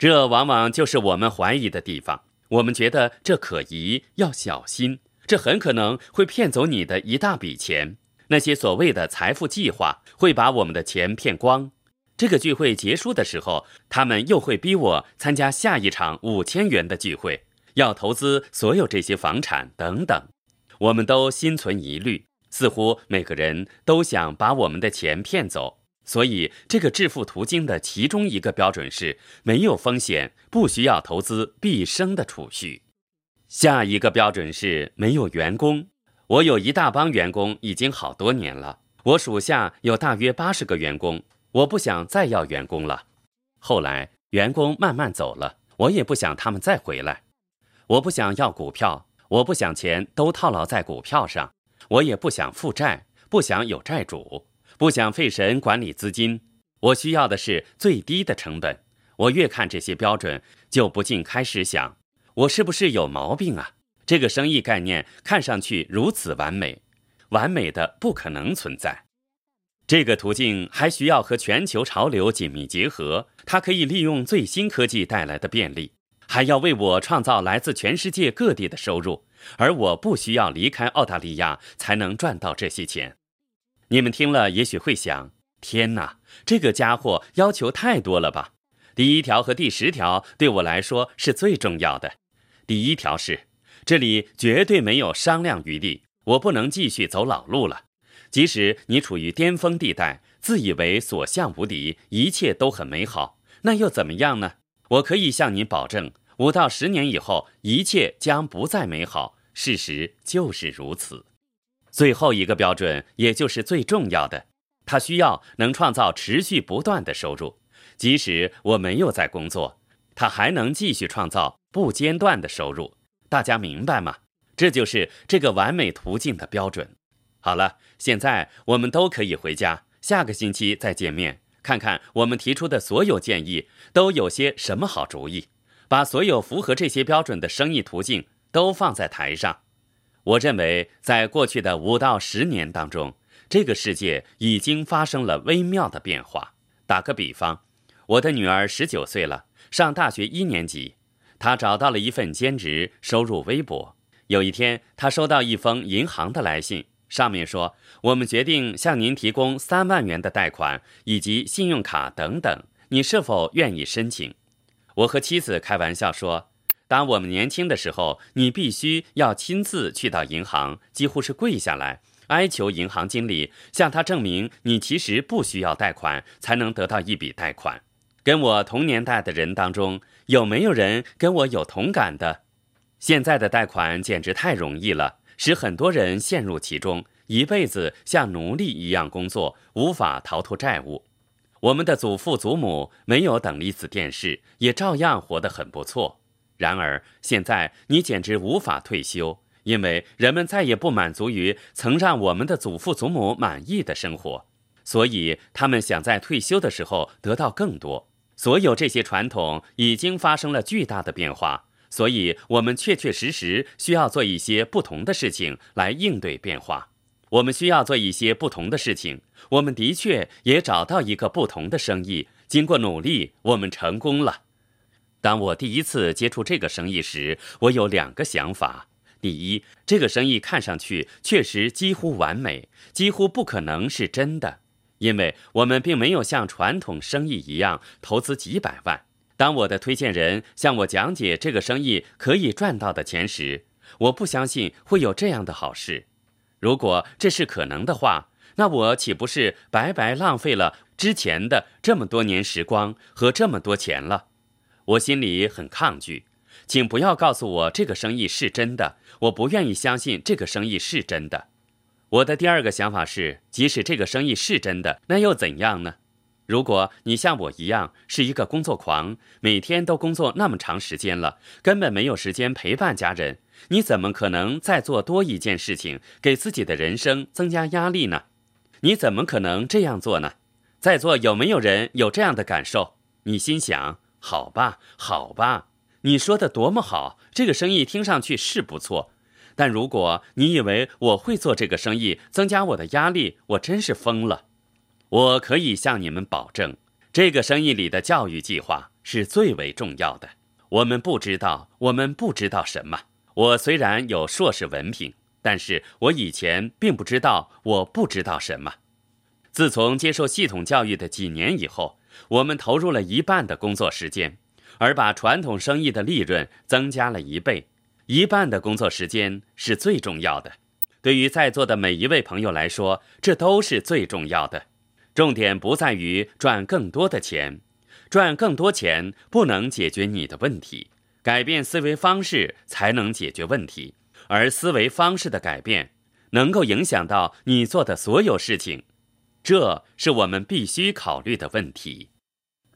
这往往就是我们怀疑的地方。我们觉得这可疑，要小心，这很可能会骗走你的一大笔钱。那些所谓的财富计划会把我们的钱骗光。这个聚会结束的时候，他们又会逼我参加下一场五千元的聚会，要投资所有这些房产等等。我们都心存疑虑，似乎每个人都想把我们的钱骗走。所以，这个致富途径的其中一个标准是没有风险，不需要投资毕生的储蓄。下一个标准是没有员工。我有一大帮员工，已经好多年了。我属下有大约八十个员工。我不想再要员工了。后来员工慢慢走了，我也不想他们再回来。我不想要股票，我不想钱都套牢在股票上。我也不想负债，不想有债主，不想费神管理资金。我需要的是最低的成本。我越看这些标准，就不禁开始想：我是不是有毛病啊？这个生意概念看上去如此完美，完美的不可能存在。这个途径还需要和全球潮流紧密结合，它可以利用最新科技带来的便利，还要为我创造来自全世界各地的收入，而我不需要离开澳大利亚才能赚到这些钱。你们听了也许会想：天哪，这个家伙要求太多了吧？第一条和第十条对我来说是最重要的。第一条是，这里绝对没有商量余地，我不能继续走老路了。即使你处于巅峰地带，自以为所向无敌，一切都很美好，那又怎么样呢？我可以向你保证，五到十年以后，一切将不再美好。事实就是如此。最后一个标准，也就是最重要的，它需要能创造持续不断的收入，即使我没有在工作，它还能继续创造不间断的收入。大家明白吗？这就是这个完美途径的标准。好了，现在我们都可以回家。下个星期再见面，看看我们提出的所有建议都有些什么好主意。把所有符合这些标准的生意途径都放在台上。我认为，在过去的五到十年当中，这个世界已经发生了微妙的变化。打个比方，我的女儿十九岁了，上大学一年级，她找到了一份兼职，收入微薄。有一天，她收到一封银行的来信。上面说，我们决定向您提供三万元的贷款以及信用卡等等，你是否愿意申请？我和妻子开玩笑说，当我们年轻的时候，你必须要亲自去到银行，几乎是跪下来哀求银行经理向他证明你其实不需要贷款，才能得到一笔贷款。跟我同年代的人当中，有没有人跟我有同感的？现在的贷款简直太容易了。使很多人陷入其中，一辈子像奴隶一样工作，无法逃脱债务。我们的祖父祖母没有等离子电视，也照样活得很不错。然而现在你简直无法退休，因为人们再也不满足于曾让我们的祖父祖母满意的生活，所以他们想在退休的时候得到更多。所有这些传统已经发生了巨大的变化。所以，我们确确实实需要做一些不同的事情来应对变化。我们需要做一些不同的事情。我们的确也找到一个不同的生意。经过努力，我们成功了。当我第一次接触这个生意时，我有两个想法：第一，这个生意看上去确实几乎完美，几乎不可能是真的，因为我们并没有像传统生意一样投资几百万。当我的推荐人向我讲解这个生意可以赚到的钱时，我不相信会有这样的好事。如果这是可能的话，那我岂不是白白浪费了之前的这么多年时光和这么多钱了？我心里很抗拒，请不要告诉我这个生意是真的。我不愿意相信这个生意是真的。我的第二个想法是，即使这个生意是真的，那又怎样呢？如果你像我一样是一个工作狂，每天都工作那么长时间了，根本没有时间陪伴家人，你怎么可能再做多一件事情，给自己的人生增加压力呢？你怎么可能这样做呢？在座有没有人有这样的感受？你心想：好吧，好吧，你说的多么好，这个生意听上去是不错，但如果你以为我会做这个生意，增加我的压力，我真是疯了。我可以向你们保证，这个生意里的教育计划是最为重要的。我们不知道，我们不知道什么。我虽然有硕士文凭，但是我以前并不知道我不知道什么。自从接受系统教育的几年以后，我们投入了一半的工作时间，而把传统生意的利润增加了一倍。一半的工作时间是最重要的。对于在座的每一位朋友来说，这都是最重要的。重点不在于赚更多的钱，赚更多钱不能解决你的问题，改变思维方式才能解决问题，而思维方式的改变能够影响到你做的所有事情，这是我们必须考虑的问题。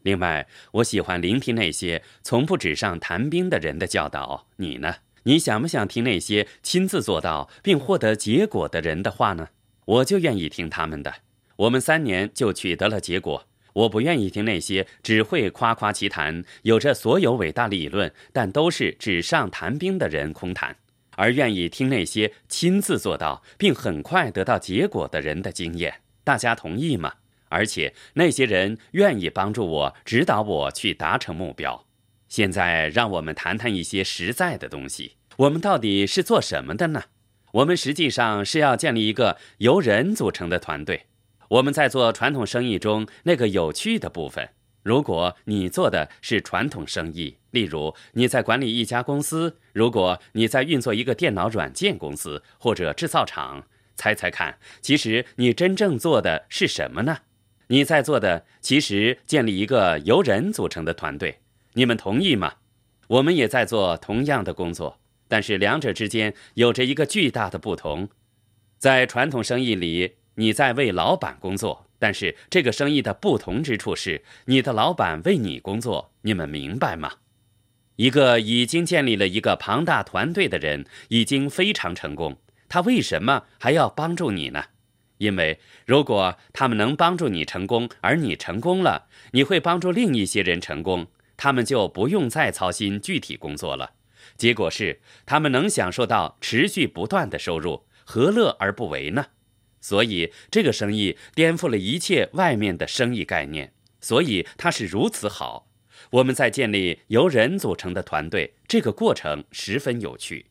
另外，我喜欢聆听那些从不纸上谈兵的人的教导。你呢？你想不想听那些亲自做到并获得结果的人的话呢？我就愿意听他们的。我们三年就取得了结果。我不愿意听那些只会夸夸其谈、有着所有伟大理论但都是纸上谈兵的人空谈，而愿意听那些亲自做到并很快得到结果的人的经验。大家同意吗？而且那些人愿意帮助我、指导我去达成目标。现在让我们谈谈一些实在的东西。我们到底是做什么的呢？我们实际上是要建立一个由人组成的团队。我们在做传统生意中那个有趣的部分。如果你做的是传统生意，例如你在管理一家公司，如果你在运作一个电脑软件公司或者制造厂，猜猜看，其实你真正做的是什么呢？你在做的其实建立一个由人组成的团队。你们同意吗？我们也在做同样的工作，但是两者之间有着一个巨大的不同。在传统生意里。你在为老板工作，但是这个生意的不同之处是，你的老板为你工作。你们明白吗？一个已经建立了一个庞大团队的人，已经非常成功。他为什么还要帮助你呢？因为如果他们能帮助你成功，而你成功了，你会帮助另一些人成功，他们就不用再操心具体工作了。结果是，他们能享受到持续不断的收入，何乐而不为呢？所以，这个生意颠覆了一切外面的生意概念，所以它是如此好。我们在建立由人组成的团队，这个过程十分有趣。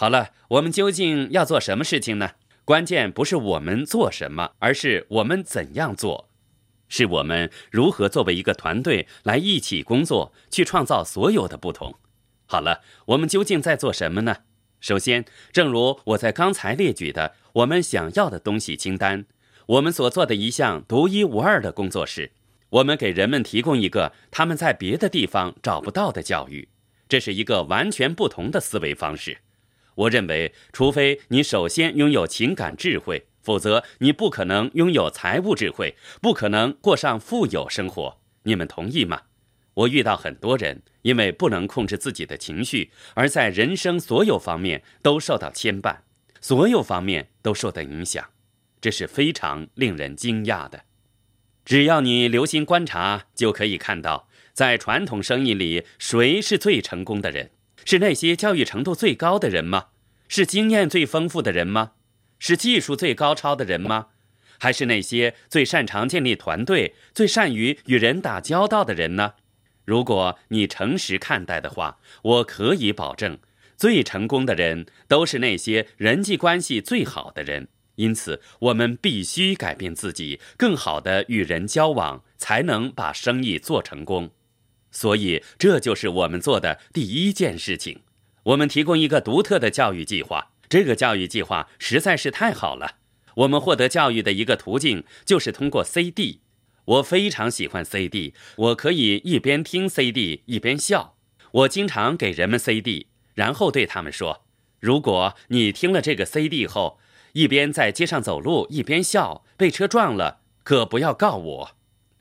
好了，我们究竟要做什么事情呢？关键不是我们做什么，而是我们怎样做，是我们如何作为一个团队来一起工作，去创造所有的不同。好了，我们究竟在做什么呢？首先，正如我在刚才列举的，我们想要的东西清单，我们所做的一项独一无二的工作是，我们给人们提供一个他们在别的地方找不到的教育。这是一个完全不同的思维方式。我认为，除非你首先拥有情感智慧，否则你不可能拥有财务智慧，不可能过上富有生活。你们同意吗？我遇到很多人，因为不能控制自己的情绪，而在人生所有方面都受到牵绊，所有方面都受到影响，这是非常令人惊讶的。只要你留心观察，就可以看到，在传统生意里，谁是最成功的人？是那些教育程度最高的人吗？是经验最丰富的人吗？是技术最高超的人吗？还是那些最擅长建立团队、最善于与人打交道的人呢？如果你诚实看待的话，我可以保证，最成功的人都是那些人际关系最好的人。因此，我们必须改变自己，更好的与人交往，才能把生意做成功。所以，这就是我们做的第一件事情。我们提供一个独特的教育计划。这个教育计划实在是太好了。我们获得教育的一个途径就是通过 CD。我非常喜欢 CD，我可以一边听 CD 一边笑。我经常给人们 CD，然后对他们说：“如果你听了这个 CD 后，一边在街上走路一边笑，被车撞了，可不要告我。”